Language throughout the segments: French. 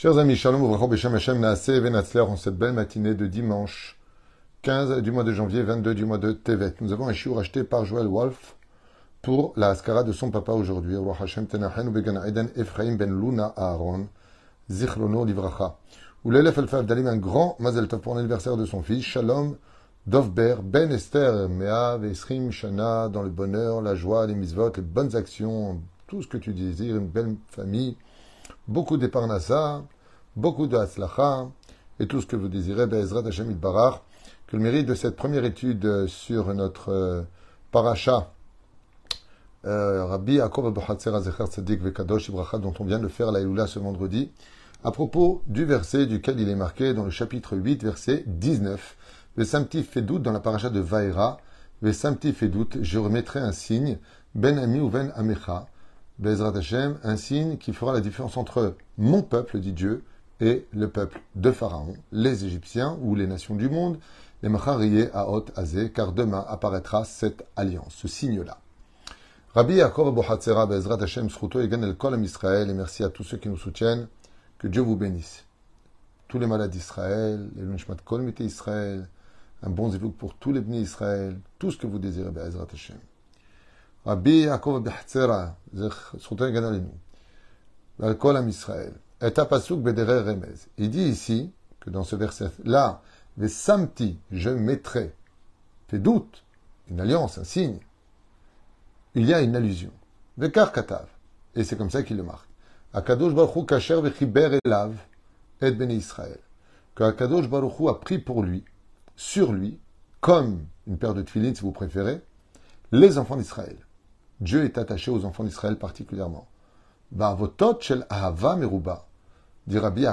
Chers amis, Shalom en cette belle matinée de dimanche 15 du mois de janvier, 22 du mois de Tevet. Nous avons un chiour acheté par Joël Wolf pour la Haskara de son papa aujourd'hui. Ephraim Ben Luna Aaron Zichrono Livracha. Ou l'élève Elfaf Dalim un grand Mazel Tov pour l'anniversaire de son fils Shalom Dovber Ben Esther Mea Vesrim Shana dans le bonheur, la joie, les misvot, les bonnes actions, tout ce que tu désires, une belle famille beaucoup d'éparnassa, beaucoup de hatzlacha, et tout ce que vous désirez, Be'ezrat Hashem Barar, que le mérite de cette première étude sur notre euh, paracha, euh, Rabbi Yaakov Abuhatzer Zecher Tzadik Vekadosh Ibracha, dont on vient de faire la ce vendredi, à propos du verset duquel il est marqué dans le chapitre 8, verset 19, Vesamti Fedout dans la paracha de Vaera, Vesamti Fedout, je remettrai un signe, Ben Ami ou Ben Amecha, Bezrat Hashem, un signe qui fera la différence entre mon peuple, dit Dieu, et le peuple de Pharaon, les Égyptiens ou les nations du monde, les Macharié à Azé, car demain apparaîtra cette alliance, ce signe-là. Rabbi Yaakov Abu Hatzera, Bezrat Hashem, Sruto, Egan El Kolam Israël, et merci à tous ceux qui nous soutiennent, que Dieu vous bénisse. Tous les malades d'Israël, les Lunchmat Kolmité Israël, un bon zévouk pour tous les bénis Israël, tout ce que vous désirez, Bezrat Hashem. Rabbi Yaakov Bechtera, Zechuten Ganalim, l'alcool Israël. Et Tapasuk Bedere Remez. Il dit ici, que dans ce verset-là, les samti, je mettrai, fait doute, une alliance, un signe. Il y a une allusion. Vekar Katav. Et c'est comme ça qu'il le marque. Akadosh Baruchu Kacher Vechiber Elav, et Bene Israël. Que Akadosh Baruchu a pris pour lui, sur lui, comme une paire de tefillin si vous préférez, les enfants d'Israël. Dieu est attaché aux enfants d'Israël particulièrement. shel ahava meruba, dit Rabbi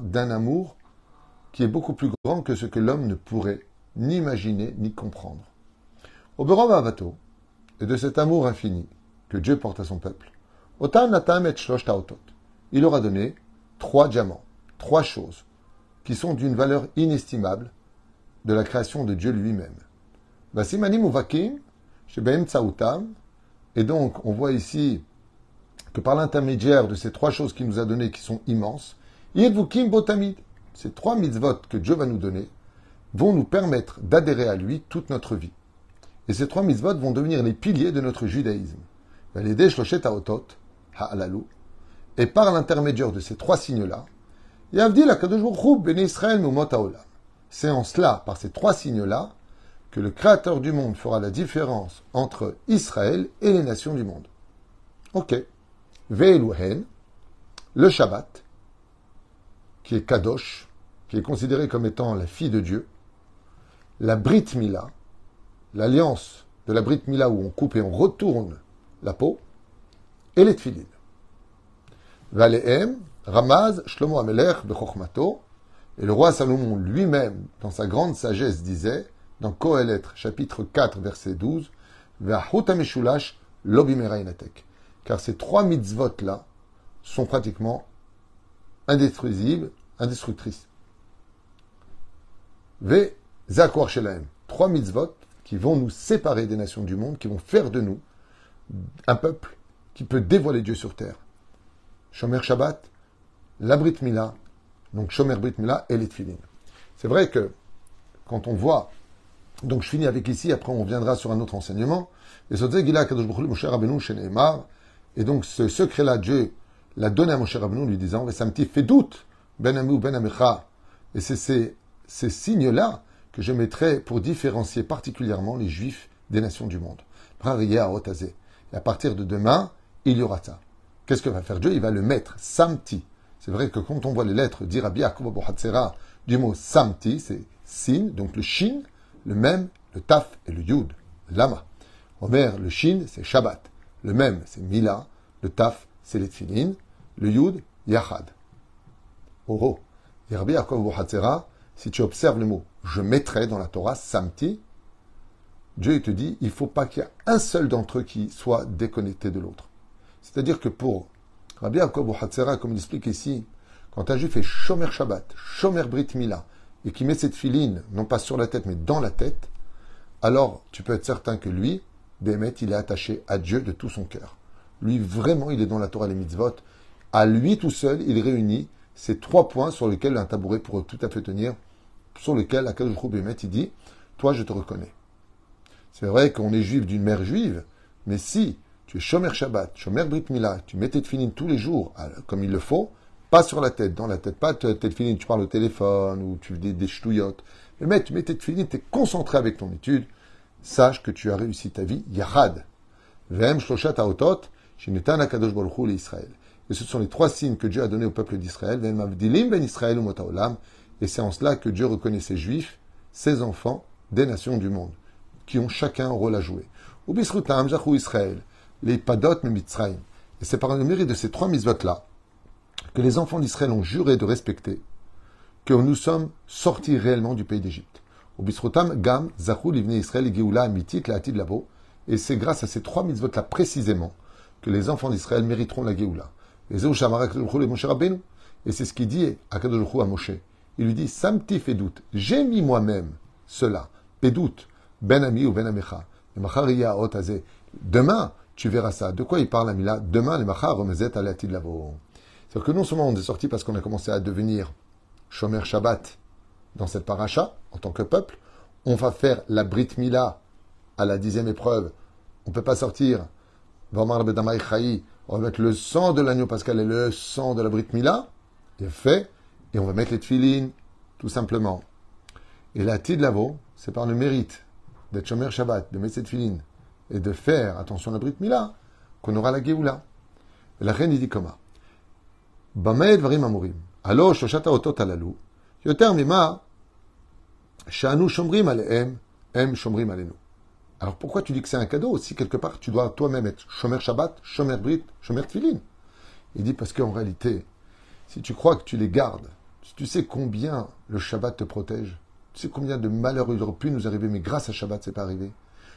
d'un amour qui est beaucoup plus grand que ce que l'homme ne pourrait ni imaginer ni comprendre. Au avato, et de cet amour infini que Dieu porte à son peuple, il aura donné trois diamants, trois choses, qui sont d'une valeur inestimable de la création de Dieu lui-même. Vasimanim uvakim, et donc, on voit ici que par l'intermédiaire de ces trois choses qu'il nous a données, qui sont immenses, Yedvukim Botamid, ces trois mitzvot que Dieu va nous donner, vont nous permettre d'adhérer à lui toute notre vie. Et ces trois mitzvot vont devenir les piliers de notre judaïsme. Et par l'intermédiaire de ces trois signes-là, c'est en cela, par ces trois signes-là, que le Créateur du monde fera la différence entre Israël et les nations du monde. Ok. Ve'eluhen, le Shabbat, qui est Kadosh, qui est considéré comme étant la fille de Dieu, la Brit Mila, l'alliance de la Brit Mila où on coupe et on retourne la peau, et les Tfilin. Valehem, Ramaz, Shlomo Amelech, Bechokmato, et le roi Salomon lui-même, dans sa grande sagesse, disait dans Kohelet, chapitre 4, verset 12, car ces trois mitzvot-là sont pratiquement indestruisibles, indestructrices. Ve Zakor Shelaim, trois mitzvot qui vont nous séparer des nations du monde, qui vont faire de nous un peuple qui peut dévoiler Dieu sur terre. Shomer Shabbat, la Brit Mila, donc Shomer Brit Mila et les. C'est vrai que quand on voit donc je finis avec ici, après on viendra sur un autre enseignement. Et donc ce secret-là, Dieu l'a donné à Moshe Rabbeinu, lui disant, fait doute, ben ou ben Et c'est ces, ces signes-là que je mettrai pour différencier particulièrement les juifs des nations du monde. Et à partir de demain, il y aura ça. Qu'est-ce que va faire Dieu? Il va le mettre, samti. C'est vrai que quand on voit les lettres d'Irabi du mot samti, c'est sin, donc le shin, le même, le taf et le yud, lama. Omer, le shin, c'est Shabbat. Le même, c'est Mila. Le taf, c'est les tfilin. Le yud, yachad. Oh, oh. si tu observes le mot je mettrai dans la Torah samti, Dieu te dit il faut pas qu'il y ait un seul d'entre eux qui soit déconnecté de l'autre. C'est-à-dire que pour Rabbi Yaakov comme il explique ici, quand un juif fait Shomer Shabbat, Shomer Brit Mila, et qui met cette filine, non pas sur la tête, mais dans la tête, alors tu peux être certain que lui, Bémet, il est attaché à Dieu de tout son cœur. Lui, vraiment, il est dans la Torah et les mitzvot. À lui tout seul, il réunit C'est trois points sur lesquels un tabouret pourrait tout à fait tenir, sur lesquels la Kadosh Bémet, il dit Toi, je te reconnais. C'est vrai qu'on est juif d'une mère juive, mais si tu es Shomer Shabbat, Shomer Brit Mila, tu mets tes filines tous les jours, comme il le faut, pas sur la tête, dans la tête, pas tes filines, tu parles au téléphone ou tu dis des ch'touillottes. Mais tu mets tes filines, tu concentré avec ton étude, sache que tu as réussi ta vie, Yahad. Vem Shloshat Aotot, Shinetan Akadosh Baruch Israël. Et ce sont les trois signes que Dieu a donnés au peuple d'Israël, Vem Avdilim Ben Israël Olam, et c'est en cela que Dieu reconnaît ses juifs, ses enfants, des nations du monde, qui ont chacun un rôle à jouer. Ubisrutam Israël, les Padot Mitzrayim. Et c'est par le mérite de ces trois mitzvot-là que les enfants d'Israël ont juré de respecter, que nous sommes sortis réellement du pays d'Égypte. Ubisrutam Gam Israël Geoula Amitit La Labo. Et c'est grâce à ces trois mitzvot-là précisément que les enfants d'Israël mériteront la Géoula. Et c'est ce qu'il dit à Kadosh à Moshe. Il lui dit, Samti doute. j'ai mis moi-même cela, Pédout, Ben Ami ou Ben Amecha. Demain, tu verras ça. De quoi il parle, Amila? Demain, les Machar remezet alatid lavo. C'est-à-dire que non seulement on est sorti parce qu'on a commencé à devenir Shomer Shabbat dans cette paracha, en tant que peuple, on va faire la Brit Mila à la dixième épreuve. On ne peut pas sortir. On va mettre le sang de l'agneau pascal et le sang de la Brit Mila. Il fait. Et on va mettre les tfilines, tout simplement. Et la Tidlavo, c'est par le mérite d'être Shomer Shabbat, de mettre cette filine et de faire attention à la Brit Mila, qu'on aura la Géoula. La reine dit comment Alors, pourquoi tu dis que c'est un cadeau? Si quelque part tu dois toi-même être Shomer Shabbat, Shomer Brit, Shomer Tfilin Il dit parce qu'en réalité, si tu crois que tu les gardes, si tu sais combien le Shabbat te protège, tu sais combien de malheurs il aurait pu nous arriver, mais grâce à Shabbat, c'est pas arrivé.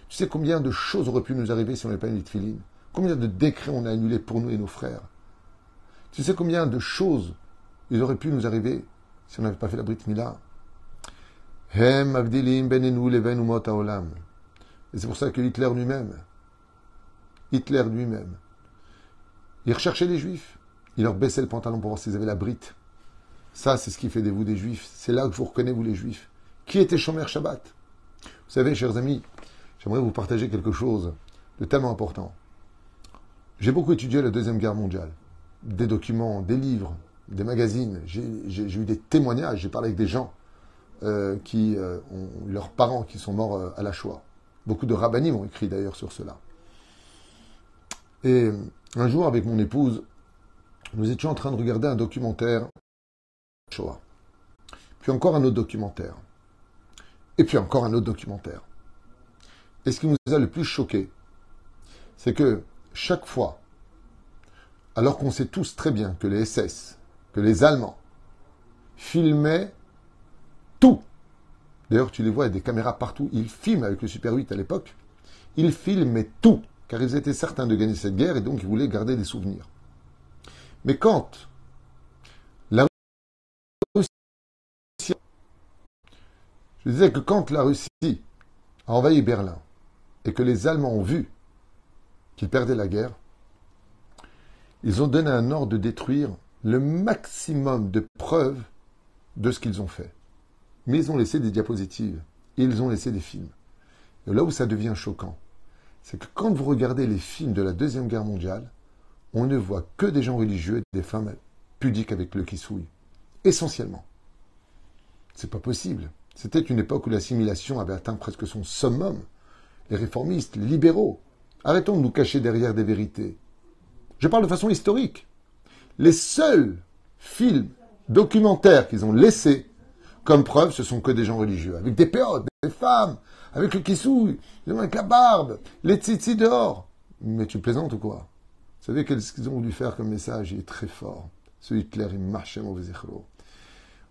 Tu sais combien de choses auraient pu nous arriver si on n'avait pas mis Tfilin Combien de décrets on a annulés pour nous et nos frères Tu sais combien de choses il aurait pu nous arriver si on n'avait pas fait la Brit Mila Hem avdilim benenu. Et c'est pour ça que Hitler lui-même, Hitler lui-même, il recherchait les juifs. Il leur baissait le pantalon pour voir s'ils avaient la brite. Ça, c'est ce qui fait de vous des juifs. C'est là que vous reconnais, vous les juifs. Qui était Shomer Shabbat? Vous savez, chers amis, j'aimerais vous partager quelque chose de tellement important. J'ai beaucoup étudié la Deuxième Guerre mondiale. Des documents, des livres, des magazines. J'ai eu des témoignages. J'ai parlé avec des gens euh, qui euh, ont leurs parents qui sont morts euh, à la Shoah. Beaucoup de rabbinim ont écrit d'ailleurs sur cela. Et un jour, avec mon épouse, nous étions en train de regarder un documentaire Shoah. Puis encore un autre documentaire. Et puis encore un autre documentaire. Et ce qui nous a le plus choqué, c'est que chaque fois, alors qu'on sait tous très bien que les SS, que les Allemands filmaient tout D'ailleurs, tu les vois, il y a des caméras partout. Ils filment avec le Super 8 à l'époque. Ils filment tout, car ils étaient certains de gagner cette guerre et donc ils voulaient garder des souvenirs. Mais quand la Russie, je disais que quand la Russie a envahi Berlin et que les Allemands ont vu qu'ils perdaient la guerre, ils ont donné un ordre de détruire le maximum de preuves de ce qu'ils ont fait mais ils ont laissé des diapositives ils ont laissé des films. Et là où ça devient choquant, c'est que quand vous regardez les films de la Deuxième Guerre mondiale, on ne voit que des gens religieux et des femmes pudiques avec le kissouille. Essentiellement. C'est pas possible. C'était une époque où l'assimilation avait atteint presque son summum. Les réformistes, les libéraux. Arrêtons de nous cacher derrière des vérités. Je parle de façon historique. Les seuls films documentaires qu'ils ont laissés comme preuve, ce sont que des gens religieux, avec des péotes, des femmes, avec le kissouille, avec la barbe, les tzitzis dehors. Mais tu plaisantes ou quoi? Vous savez qu'est-ce qu'ils ont voulu faire comme message Il est très fort. Ce Hitler, il marchait mauvais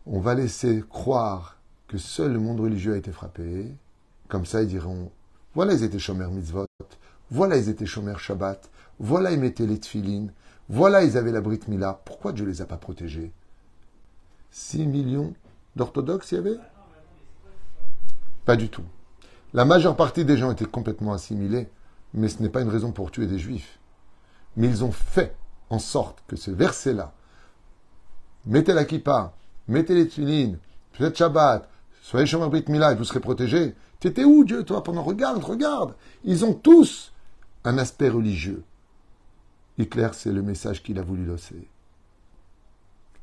On va laisser croire que seul le monde religieux a été frappé. Comme ça, ils diront voilà, ils étaient chômeurs mitzvot. Voilà, ils étaient chômeurs shabbat. Voilà, ils mettaient les tfilines. Voilà, ils avaient la brit mila. Pourquoi Dieu les a pas protégés? 6 millions d'orthodoxes il y avait? Pas du tout. La majeure partie des gens étaient complètement assimilés, mais ce n'est pas une raison pour tuer des juifs. Mais ils ont fait en sorte que ce verset-là mettez la kippa, mettez les tefilines, faites Shabbat, soyez Shomer Brit Mila et vous serez protégés. T'étais où, Dieu, toi, pendant? Regarde, regarde. Ils ont tous aspect religieux. Hitler, c'est le message qu'il a voulu lancer.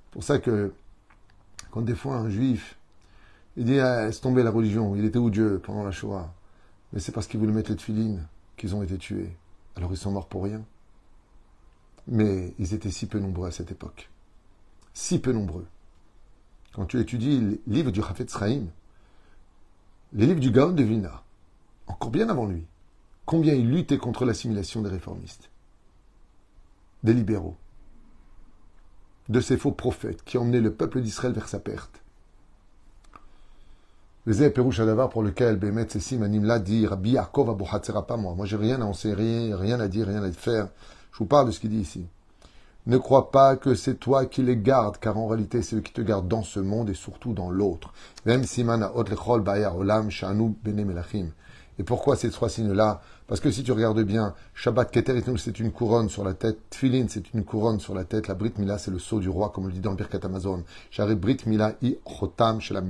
C'est pour ça que, quand des fois un juif, il dit, ah, laisse tomber la religion, il était où Dieu pendant la Shoah? Mais c'est parce qu'ils voulaient mettre les tefilines qu'ils ont été tués. Alors ils sont morts pour rien. Mais ils étaient si peu nombreux à cette époque. Si peu nombreux. Quand tu étudies les livres du Rafet Sraïm, les livres du Gaon de Vilna, encore bien avant lui, combien il luttait contre l'assimilation des réformistes, des libéraux, de ces faux prophètes qui emmenaient le peuple d'Israël vers sa perte. Le Pérouche Adavar pour lequel Bémet Sessim anime là dit Rabbi Yaakov pas moi. Moi, j'ai rien à enseigner, rien à dire, rien à faire. Je vous parle de ce qu'il dit ici. Ne crois pas que c'est toi qui les gardes, car en réalité, c'est eux qui te gardent dans ce monde et surtout dans l'autre. Et pourquoi ces trois signes-là Parce que si tu regardes bien, Shabbat Keter c'est une couronne sur la tête, Tfilin c'est une couronne sur la tête, la Brit Mila c'est le sceau du roi, comme on le dit dans Birkat Amazon. Shari Brit Mila i Chotam, chez la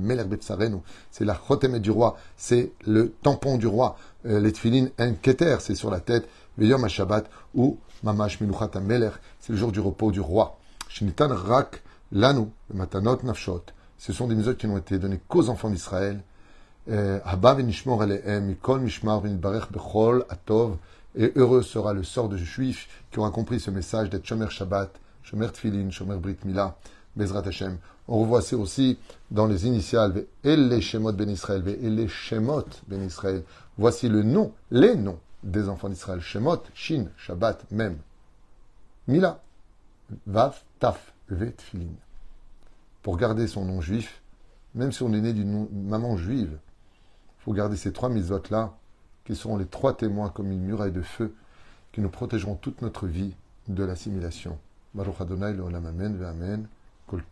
c'est la Chotemet du roi, c'est le tampon du roi. Euh, les Tfilin en Keter, c'est sur la tête, Veyom Shabbat ou Mamash Minuchat Meler, c'est le jour du repos du roi. Shinitan Rak Lanu, Matanot Nafshot, ce sont des mesures qui n'ont été données qu'aux enfants d'Israël. Et heureux sera le sort de juifs qui aura compris ce message d'être Shomer Shabbat, Shomer Tfilin, Shomer Brit Mila, Bezrat Hashem. On revoit aussi dans les initiales, les Shemot Ben Israël, les Shemot Ben Israël. Voici le nom, les noms des enfants d'Israël. Shemot, Shin, Shabbat, Mem. Mila, Vav, Taf, Ve, Tfilin. Pour garder son nom juif, même si on est né d'une maman juive, faut garder ces trois misotes-là, qui seront les trois témoins comme une muraille de feu, qui nous protégeront toute notre vie de l'assimilation. Baruch Adonai, le Amen, Amen, Kol